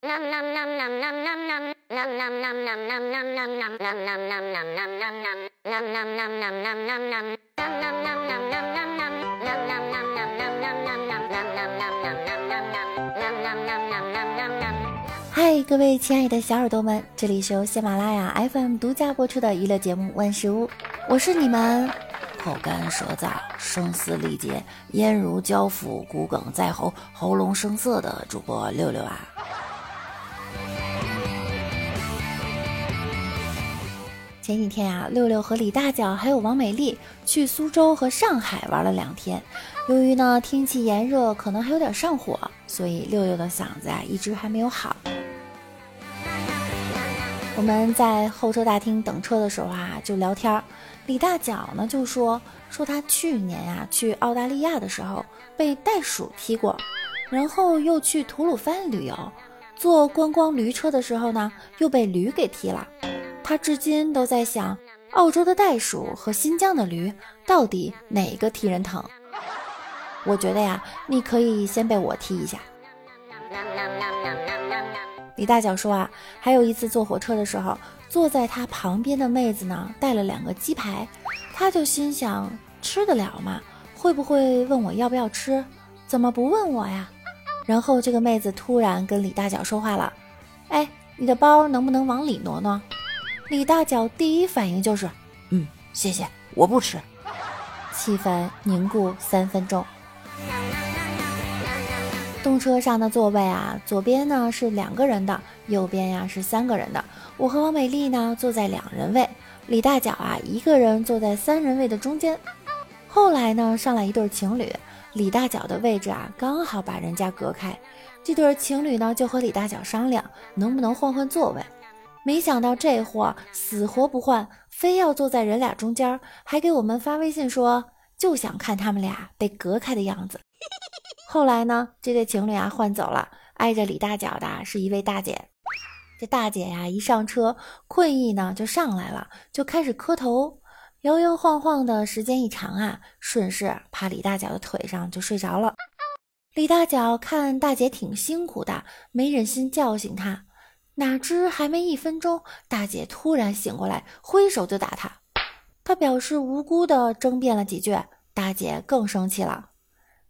嗨，各位亲爱的小耳朵们，这里是由喜马拉雅 FM 独家播出的娱乐节目《万事屋》，我是你们口干舌燥、声嘶力竭、咽如胶腐、骨梗在喉、喉咙生涩的主播六六啊。前几天啊，六六和李大脚还有王美丽去苏州和上海玩了两天。由于呢天气炎热，可能还有点上火，所以六六的嗓子啊一直还没有好。我们在候车大厅等车的时候啊，就聊天。李大脚呢就说说他去年呀去澳大利亚的时候被袋鼠踢过，然后又去吐鲁番旅游，坐观光驴车的时候呢又被驴给踢了。他至今都在想，澳洲的袋鼠和新疆的驴到底哪个踢人疼？我觉得呀，你可以先被我踢一下。李大脚说啊，还有一次坐火车的时候，坐在他旁边的妹子呢带了两个鸡排，他就心想吃得了吗？会不会问我要不要吃？怎么不问我呀？然后这个妹子突然跟李大脚说话了，哎，你的包能不能往里挪挪？李大脚第一反应就是，嗯，谢谢，我不吃。气氛凝固三分钟。动车上的座位啊，左边呢是两个人的，右边呀是三个人的。我和王美丽呢坐在两人位，李大脚啊一个人坐在三人位的中间。后来呢上来一对情侣，李大脚的位置啊刚好把人家隔开。这对情侣呢就和李大脚商量，能不能换换座位。没想到这货死活不换，非要坐在人俩中间，还给我们发微信说就想看他们俩被隔开的样子。后来呢，这对情侣啊换走了，挨着李大脚的是一位大姐。这大姐呀一上车，困意呢就上来了，就开始磕头，摇摇晃晃的时间一长啊，顺势趴李大脚的腿上就睡着了。李大脚看大姐挺辛苦的，没忍心叫醒她。哪知还没一分钟，大姐突然醒过来，挥手就打他。他表示无辜的争辩了几句，大姐更生气了：“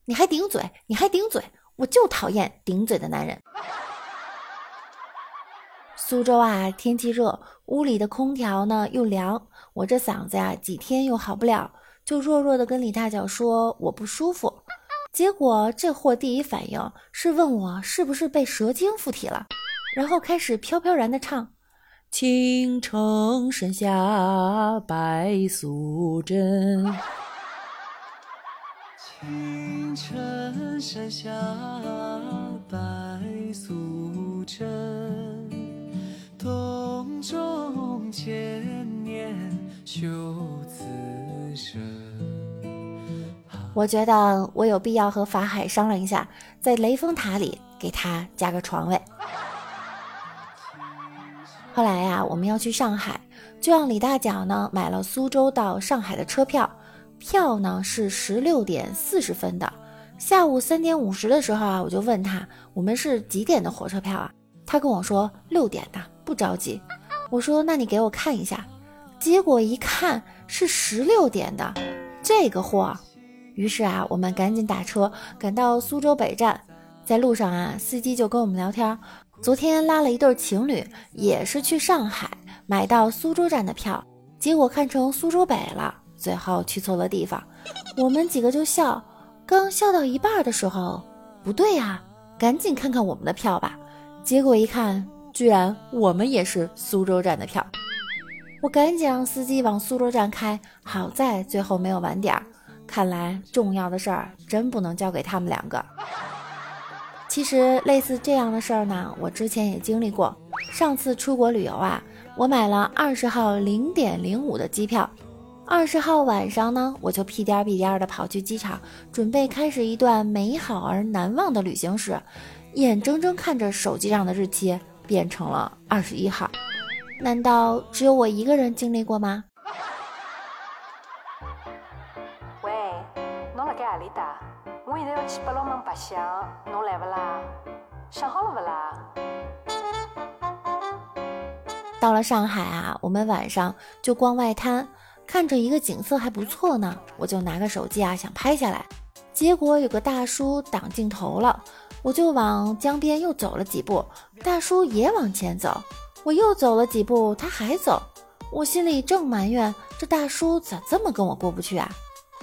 你还顶嘴，你还顶嘴，我就讨厌顶嘴的男人。”苏州啊，天气热，屋里的空调呢又凉，我这嗓子呀几天又好不了，就弱弱的跟李大脚说我不舒服。结果这货第一反应是问我是不是被蛇精附体了。然后开始飘飘然的唱：“青城山下白素贞。”青城山下白素贞，洞中千年修此身。我觉得我有必要和法海商量一下，在雷峰塔里给他加个床位。后来呀，我们要去上海，就让李大脚呢买了苏州到上海的车票，票呢是十六点四十分的。下午三点五十的时候啊，我就问他我们是几点的火车票啊？他跟我说六点的，不着急。我说那你给我看一下，结果一看是十六点的，这个货。于是啊，我们赶紧打车赶到苏州北站，在路上啊，司机就跟我们聊天。昨天拉了一对情侣，也是去上海买到苏州站的票，结果看成苏州北了，最后去错了地方。我们几个就笑，刚笑到一半的时候，不对呀，赶紧看看我们的票吧。结果一看，居然我们也是苏州站的票。我赶紧让司机往苏州站开，好在最后没有晚点。看来重要的事儿真不能交给他们两个。其实类似这样的事儿呢，我之前也经历过。上次出国旅游啊，我买了二十号零点零五的机票，二十号晚上呢，我就屁颠屁颠的跑去机场，准备开始一段美好而难忘的旅行时，眼睁睁看着手机上的日期变成了二十一号。难道只有我一个人经历过吗？喂，现在要去八龙门白相，侬来不啦？想好了不啦？到了上海啊，我们晚上就逛外滩，看着一个景色还不错呢，我就拿个手机啊想拍下来，结果有个大叔挡镜头了，我就往江边又走了几步，大叔也往前走，我又走了几步，他还走，我心里正埋怨这大叔咋这么跟我过不去啊，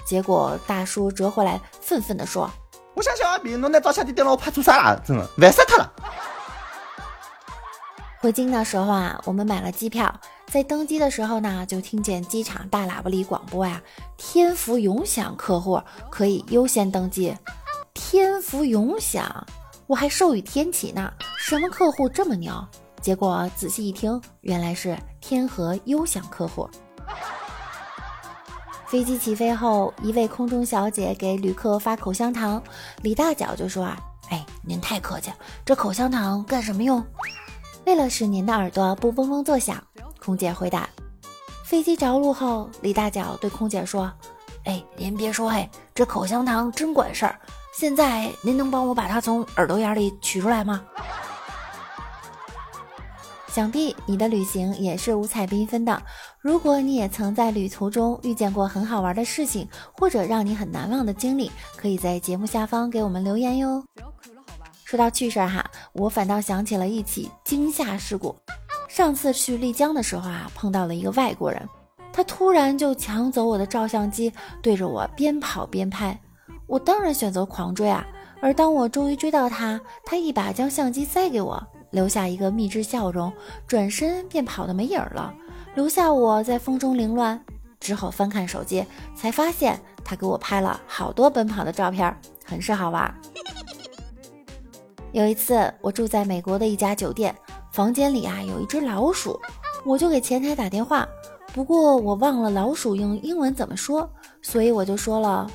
结果大叔折回来愤愤地说：“我想小阿斌，侬拿照相机电脑拍出啥了？真的烦死他了。”回京的时候啊，我们买了机票，在登机的时候呢，就听见机场大喇叭里广播呀：“天福永享客户可以优先登机。”天福永享，我还授予天启呢，什么客户这么牛？结果仔细一听，原来是天河优享客户。飞机起飞后，一位空中小姐给旅客发口香糖，李大脚就说：“啊，哎，您太客气了，这口香糖干什么用？”为了使您的耳朵不嗡嗡作响，空姐回答。飞机着陆后，李大脚对空姐说：“哎，您别说，嘿，这口香糖真管事儿。现在您能帮我把它从耳朵眼里取出来吗？”想必你的旅行也是五彩缤纷的。如果你也曾在旅途中遇见过很好玩的事情，或者让你很难忘的经历，可以在节目下方给我们留言哟。说到趣事儿哈，我反倒想起了一起惊吓事故。上次去丽江的时候啊，碰到了一个外国人，他突然就抢走我的照相机，对着我边跑边拍。我当然选择狂追啊。而当我终于追到他，他一把将相机塞给我，留下一个蜜汁笑容，转身便跑得没影儿了，留下我在风中凌乱。之后翻看手机，才发现他给我拍了好多奔跑的照片，很是好玩。有一次，我住在美国的一家酒店，房间里啊有一只老鼠，我就给前台打电话，不过我忘了老鼠用英文怎么说，所以我就说了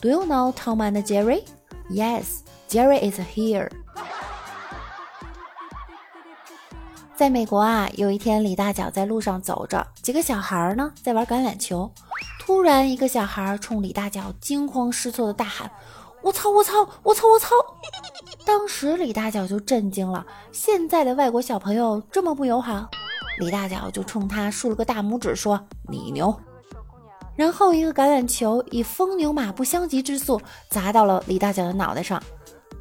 ：“Do you know Tom and Jerry? Yes, Jerry is here。”在美国啊，有一天李大脚在路上走着，几个小孩呢在玩橄榄球，突然一个小孩冲李大脚惊慌失措的大喊：“我操！我操！我操！我操！”当时李大脚就震惊了，现在的外国小朋友这么不友好。李大脚就冲他竖了个大拇指，说：“你牛。”然后一个橄榄球以风牛马不相及之速砸到了李大脚的脑袋上。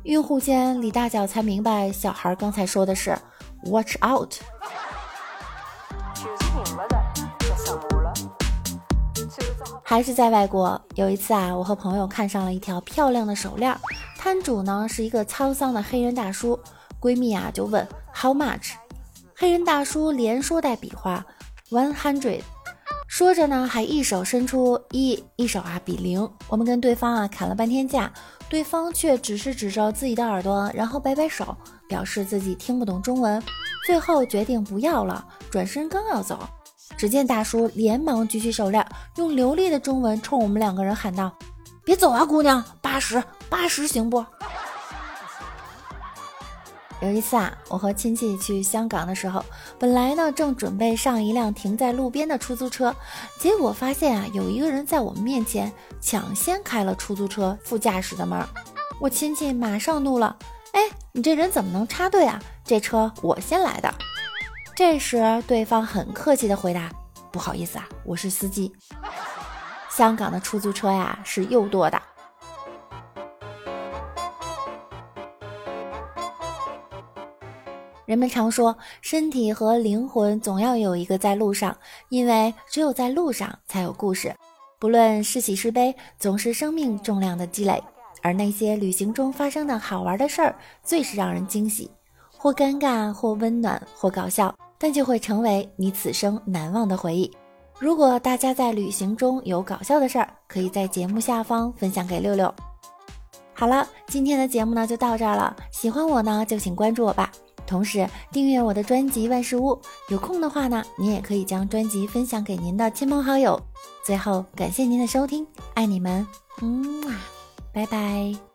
晕乎间，李大脚才明白小孩刚才说的是 “watch out”。还是在外国，有一次啊，我和朋友看上了一条漂亮的手链，摊主呢是一个沧桑的黑人大叔，闺蜜啊就问 How much？黑人大叔连说带比划 One hundred，说着呢还一手伸出一，一手啊比零。我们跟对方啊砍了半天价，对方却只是指着自己的耳朵，然后摆摆手，表示自己听不懂中文，最后决定不要了，转身刚要走。只见大叔连忙举起手链，用流利的中文冲我们两个人喊道：“别走啊，姑娘，八十，八十行不？”有一次啊，我和亲戚去香港的时候，本来呢正准备上一辆停在路边的出租车，结果发现啊，有一个人在我们面前抢先开了出租车副驾驶的门，我亲戚马上怒了：“哎，你这人怎么能插队啊？这车我先来的。”这时，对方很客气的回答：“不好意思啊，我是司机。香港的出租车呀是右舵的。”人们常说，身体和灵魂总要有一个在路上，因为只有在路上才有故事。不论是喜是悲，总是生命重量的积累。而那些旅行中发生的好玩的事儿，最是让人惊喜，或尴尬，或温暖，或搞笑。但就会成为你此生难忘的回忆。如果大家在旅行中有搞笑的事儿，可以在节目下方分享给六六。好了，今天的节目呢就到这儿了。喜欢我呢就请关注我吧，同时订阅我的专辑万事屋。有空的话呢，您也可以将专辑分享给您的亲朋好友。最后感谢您的收听，爱你们，嗯，拜拜。